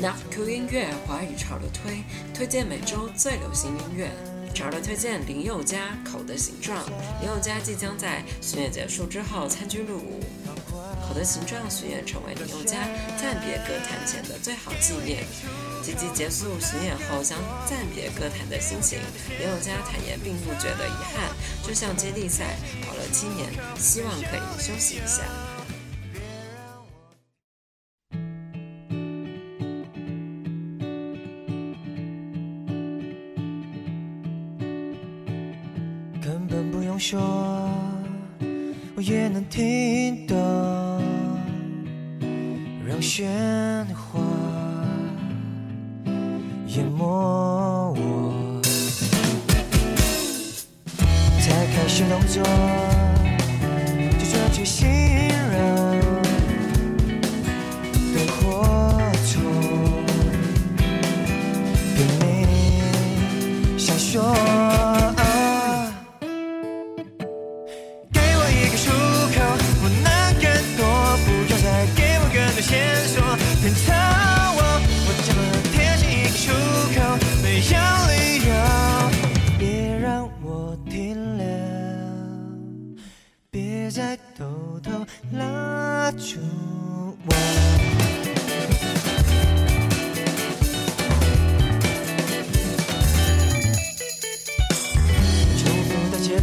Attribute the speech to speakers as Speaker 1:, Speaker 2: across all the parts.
Speaker 1: Not Cool 音乐华语潮流推推荐每周最流行音乐，潮流推荐林宥嘉《口的形状》。林宥嘉即将在巡演结束之后参军入伍，《口的形状》巡演成为林宥嘉暂别歌坛前的最好纪念。积极结束巡演后将暂别歌坛的心情，林宥嘉坦言并不觉得遗憾，就像接力赛跑了七年，希望可以休息一下。
Speaker 2: 淹没我，才开始动作，就专注信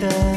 Speaker 2: 复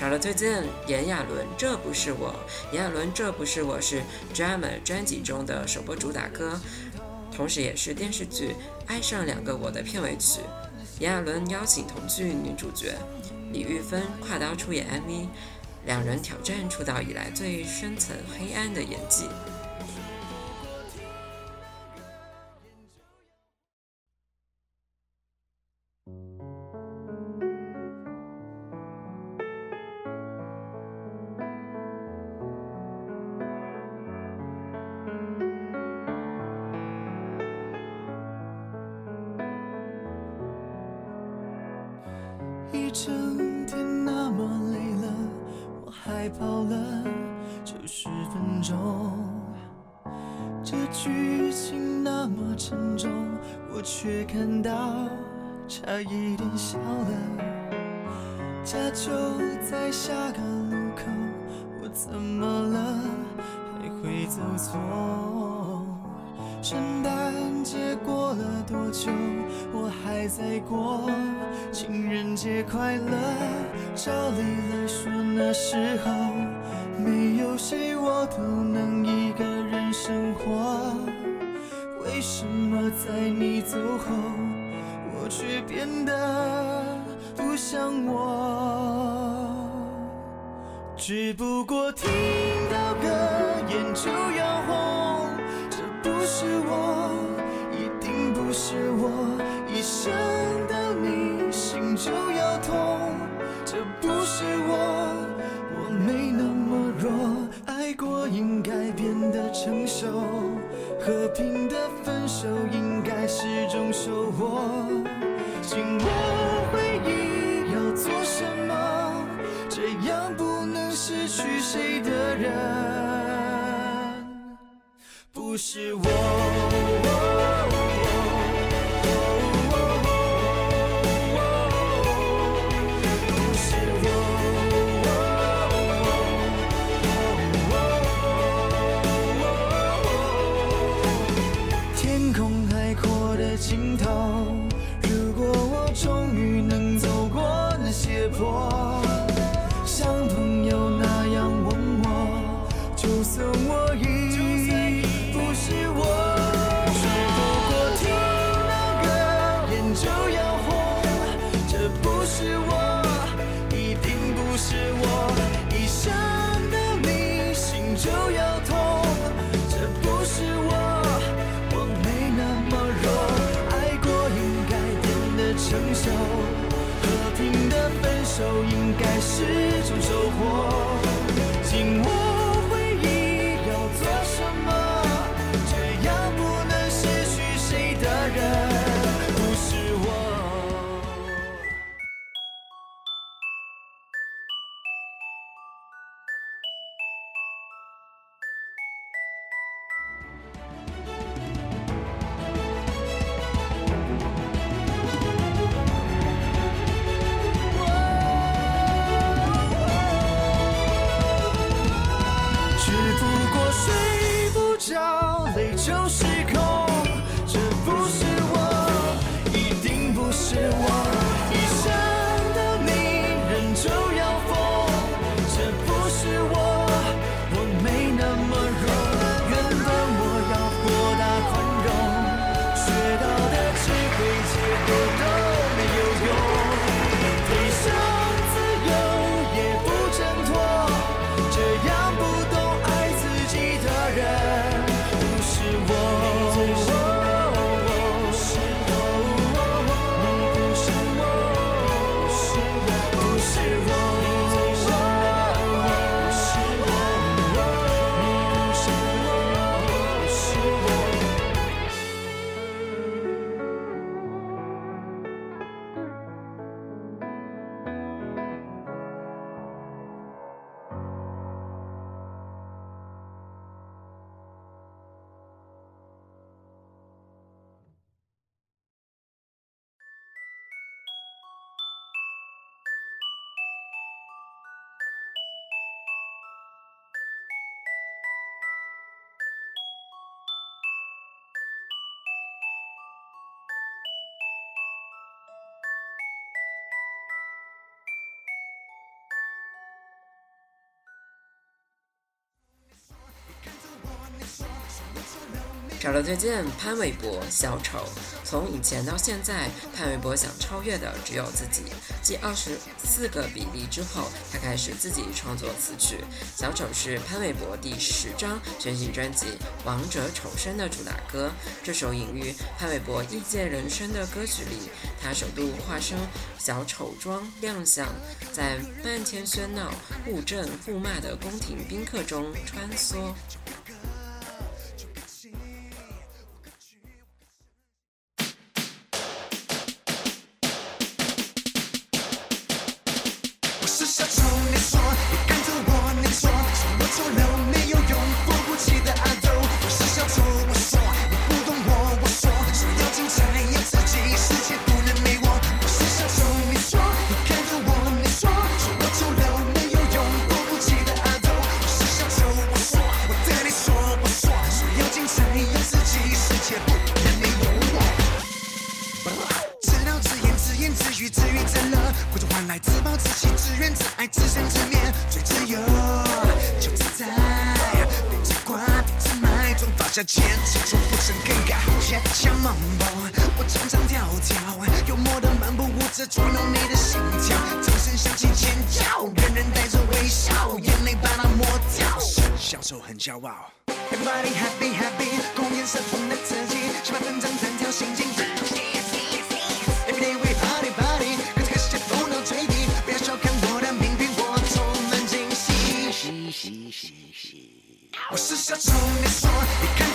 Speaker 1: 潮流推荐炎亚纶，这不是我。炎亚纶，这不是我是 Drama 专辑中的首播主打歌，同时也是电视剧《爱上两个我》的片尾曲。炎亚纶邀请同剧女主角李玉芬跨刀出演 MV，两人挑战出道以来最深层黑暗的演技。
Speaker 3: 一整天那么累了，我还跑了九十分钟。这剧情那么沉重，我却看到差一点笑了。家就在下个路口，我怎么了还会？走错。圣诞多久，我还在过。情人节快乐，照理来说那时候没有谁我都能一个人生活。为什么在你走后，我却变得不像我？只不过听到歌眼就要红，这不是我，一定不是我，想到你心就要痛，这不是我，我没那么弱，爱过应该变得成熟，和平的分手应该是种收获，紧握回忆要做什么？这样不能失去谁的人，不是我。
Speaker 1: 找了推荐潘玮柏《小丑》，从以前到现在，潘玮柏想超越的只有自己。继二十四个比例之后，他开始自己创作词曲。《小丑》是潘玮柏第十张全新专辑《王者丑生》的主打歌。这首隐喻潘玮柏异界人生的歌曲里，他首度化身小丑装亮相，在漫天喧闹、互震互骂的宫廷宾客中穿梭。
Speaker 4: 爱只想直面最自由，就自在。别奇怪，别自埋，总放下坚持，从不曾更改。写下梦梦，我常常跳跳，幽默的漫步舞者捉弄你的心跳，掌声响起尖叫，人人带着微笑，眼泪把它抹掉，享受很骄傲。Everybody happy happy，公园色中的自己，喜欢登场弹跳心情。Yeah. 我是小丑，你说，你看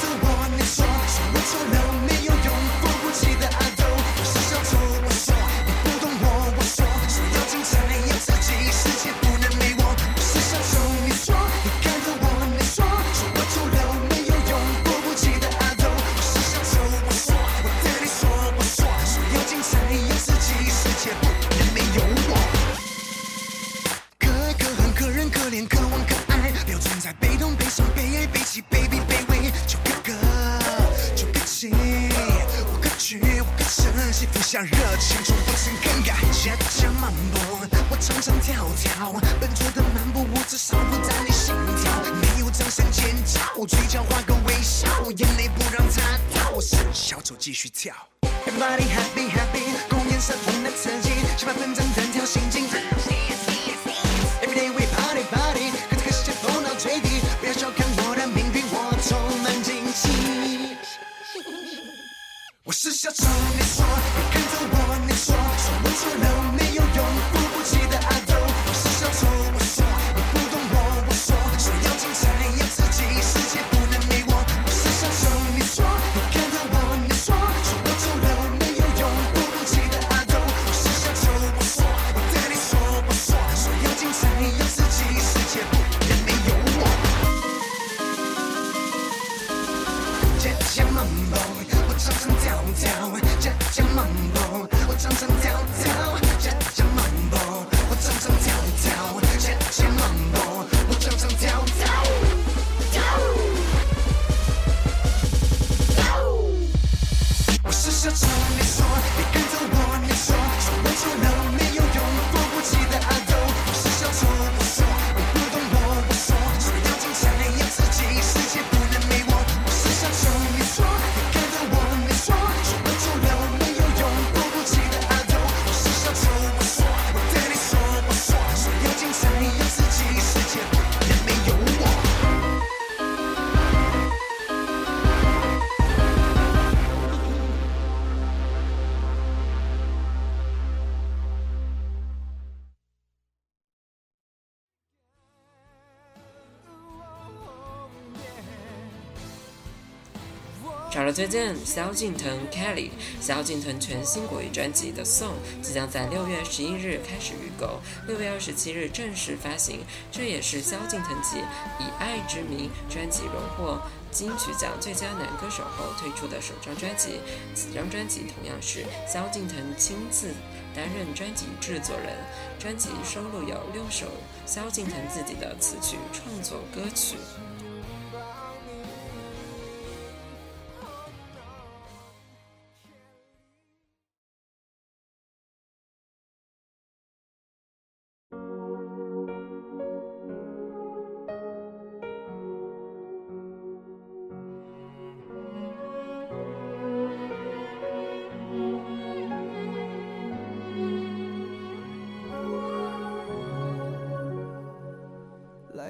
Speaker 1: 找了推荐萧敬腾 Kelly，萧敬腾全新国语专辑的《Song》即将在六月十一日开始预购，六月二十七日正式发行。这也是萧敬腾继《以爱之名》专辑荣获金曲奖最佳男歌手后推出的首张专辑。此张专辑同样是萧敬腾亲自担任专辑制作人。专辑收录有六首萧敬腾自己的词曲创作歌曲。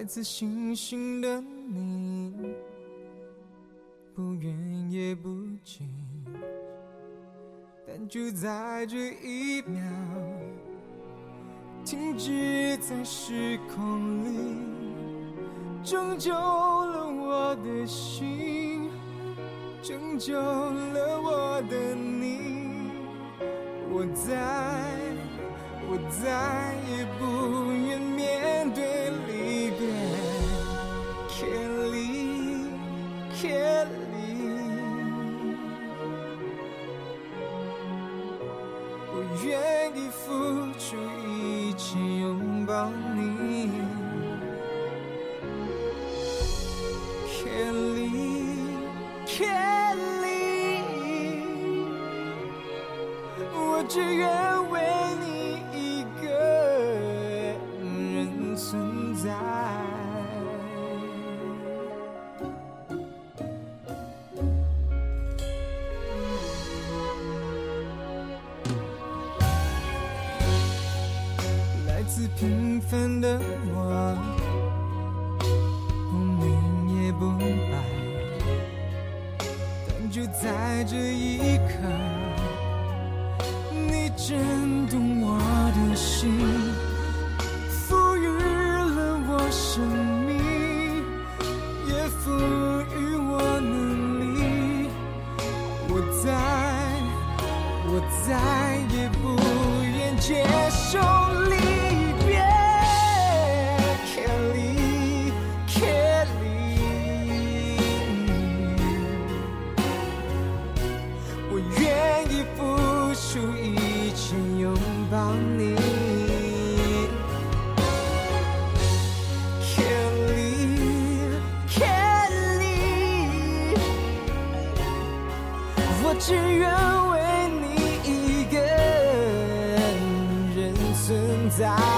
Speaker 5: 自星星的你，不远也不近，但就在这一秒，停止在时空里，拯救了我的心，拯救了我的你。我再，我再也眼里我愿意付出一切拥抱你。questions. 只愿为你一个人存在。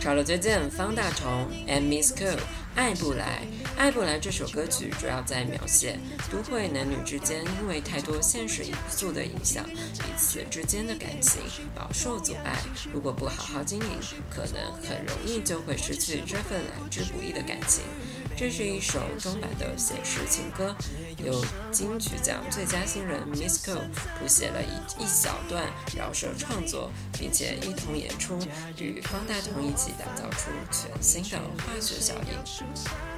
Speaker 1: 潮流推荐方大同 and Miss CO《爱不来》。《爱不来》这首歌曲主要在描写都会男女之间因为太多现实因素的影响，彼此之间的感情饱受阻碍。如果不好好经营，可能很容易就会失去这份来之不易的感情。这是一首中版的写实情歌，由金曲奖最佳新人 Miss Ko 谱写了一一小段饶舌创作，并且一同演出，与方大同一起打造出全新的化学效应。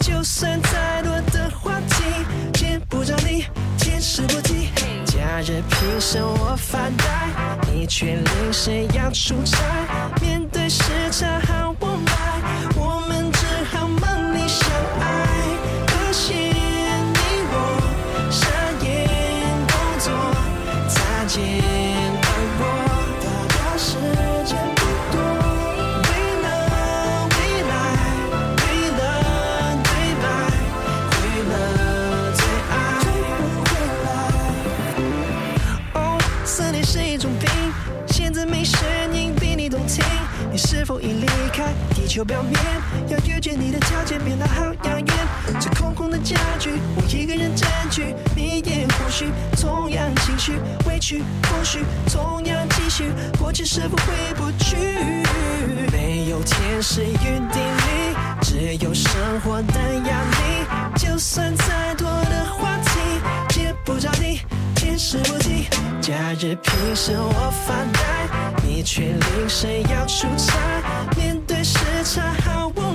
Speaker 2: 就算再多的话题，见不着你，天时不提。假日平时我发呆，你却临时要出差。面对时差好你是否已离开地球表面？要遇见你的条件变得好遥远。这空空的家具，我一个人占据。你也或许同样情绪，委屈或许同样继续。过去是否回不去？没有天时与地利，只有生活的压力。就算再多的话题，接不着你，见时不提。假日平时我发呆，你却临时要出差。面对时差好无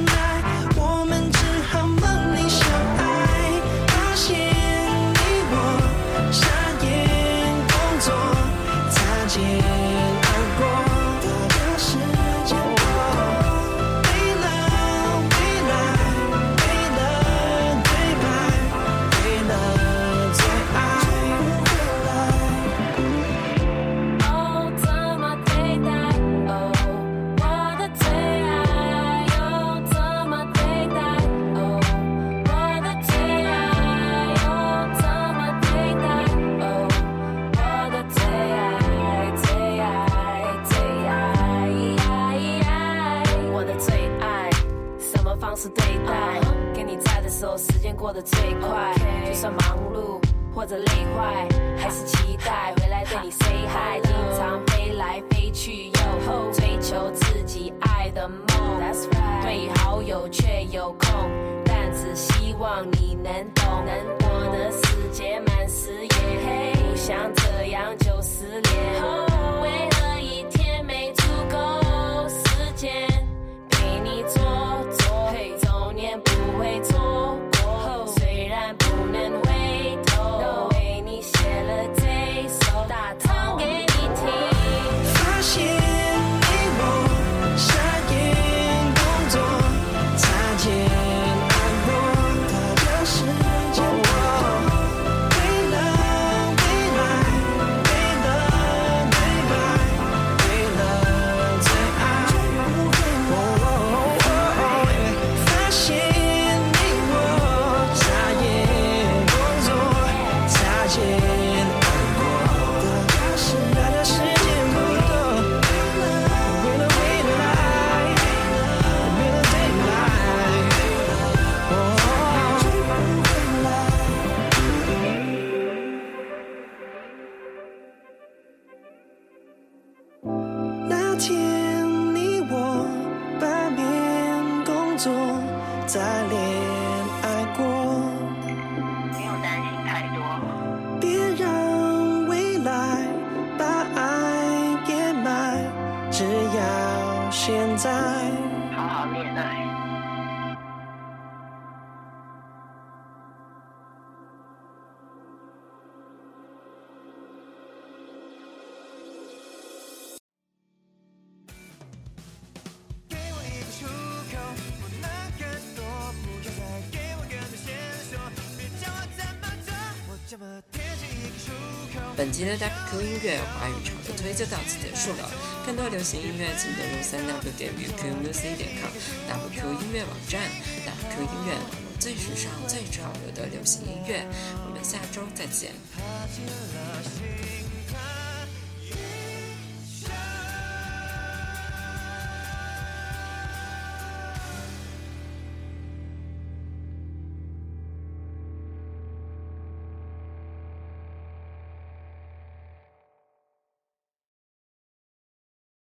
Speaker 1: 本集的 WQ 音乐华语潮流推就到此结束了。更多流行音乐，请登录三 w 点 WQ Music 点 com WQ 音乐网站。WQ 音乐，最时尚、最潮流的流行音乐。我们下周再见。